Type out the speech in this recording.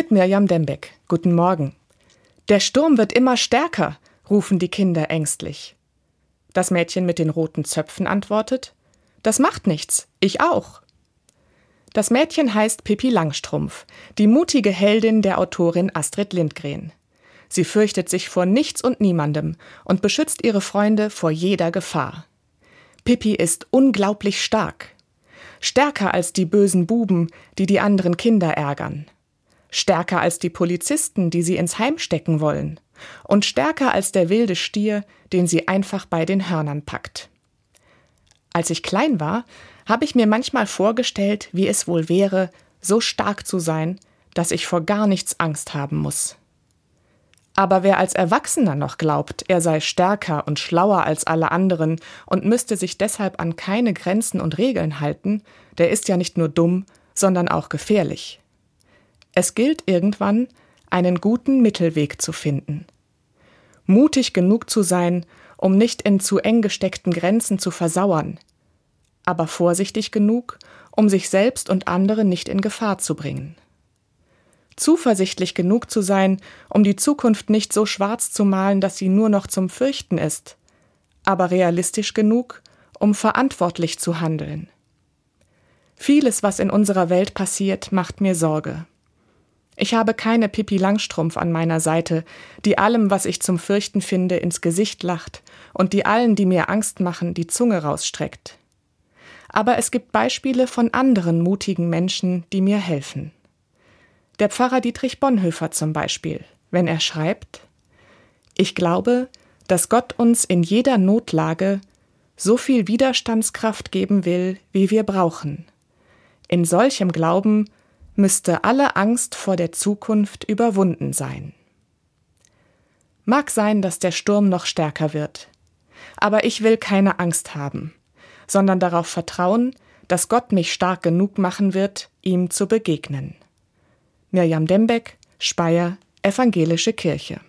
Mit Mirjam Dembeck. Guten Morgen. Der Sturm wird immer stärker, rufen die Kinder ängstlich. Das Mädchen mit den roten Zöpfen antwortet: Das macht nichts, ich auch. Das Mädchen heißt Pippi Langstrumpf, die mutige Heldin der Autorin Astrid Lindgren. Sie fürchtet sich vor nichts und niemandem und beschützt ihre Freunde vor jeder Gefahr. Pippi ist unglaublich stark. Stärker als die bösen Buben, die die anderen Kinder ärgern. Stärker als die Polizisten, die sie ins Heim stecken wollen. Und stärker als der wilde Stier, den sie einfach bei den Hörnern packt. Als ich klein war, habe ich mir manchmal vorgestellt, wie es wohl wäre, so stark zu sein, dass ich vor gar nichts Angst haben muss. Aber wer als Erwachsener noch glaubt, er sei stärker und schlauer als alle anderen und müsste sich deshalb an keine Grenzen und Regeln halten, der ist ja nicht nur dumm, sondern auch gefährlich. Es gilt irgendwann, einen guten Mittelweg zu finden. Mutig genug zu sein, um nicht in zu eng gesteckten Grenzen zu versauern, aber vorsichtig genug, um sich selbst und andere nicht in Gefahr zu bringen zuversichtlich genug zu sein, um die Zukunft nicht so schwarz zu malen, dass sie nur noch zum Fürchten ist, aber realistisch genug, um verantwortlich zu handeln. Vieles, was in unserer Welt passiert, macht mir Sorge. Ich habe keine Pippi Langstrumpf an meiner Seite, die allem, was ich zum Fürchten finde, ins Gesicht lacht und die allen, die mir Angst machen, die Zunge rausstreckt. Aber es gibt Beispiele von anderen mutigen Menschen, die mir helfen. Der Pfarrer Dietrich Bonhoeffer zum Beispiel, wenn er schreibt Ich glaube, dass Gott uns in jeder Notlage so viel Widerstandskraft geben will, wie wir brauchen. In solchem Glauben müsste alle Angst vor der Zukunft überwunden sein. Mag sein, dass der Sturm noch stärker wird, aber ich will keine Angst haben, sondern darauf vertrauen, dass Gott mich stark genug machen wird, ihm zu begegnen. Mirjam Dembeck, Speyer, Evangelische Kirche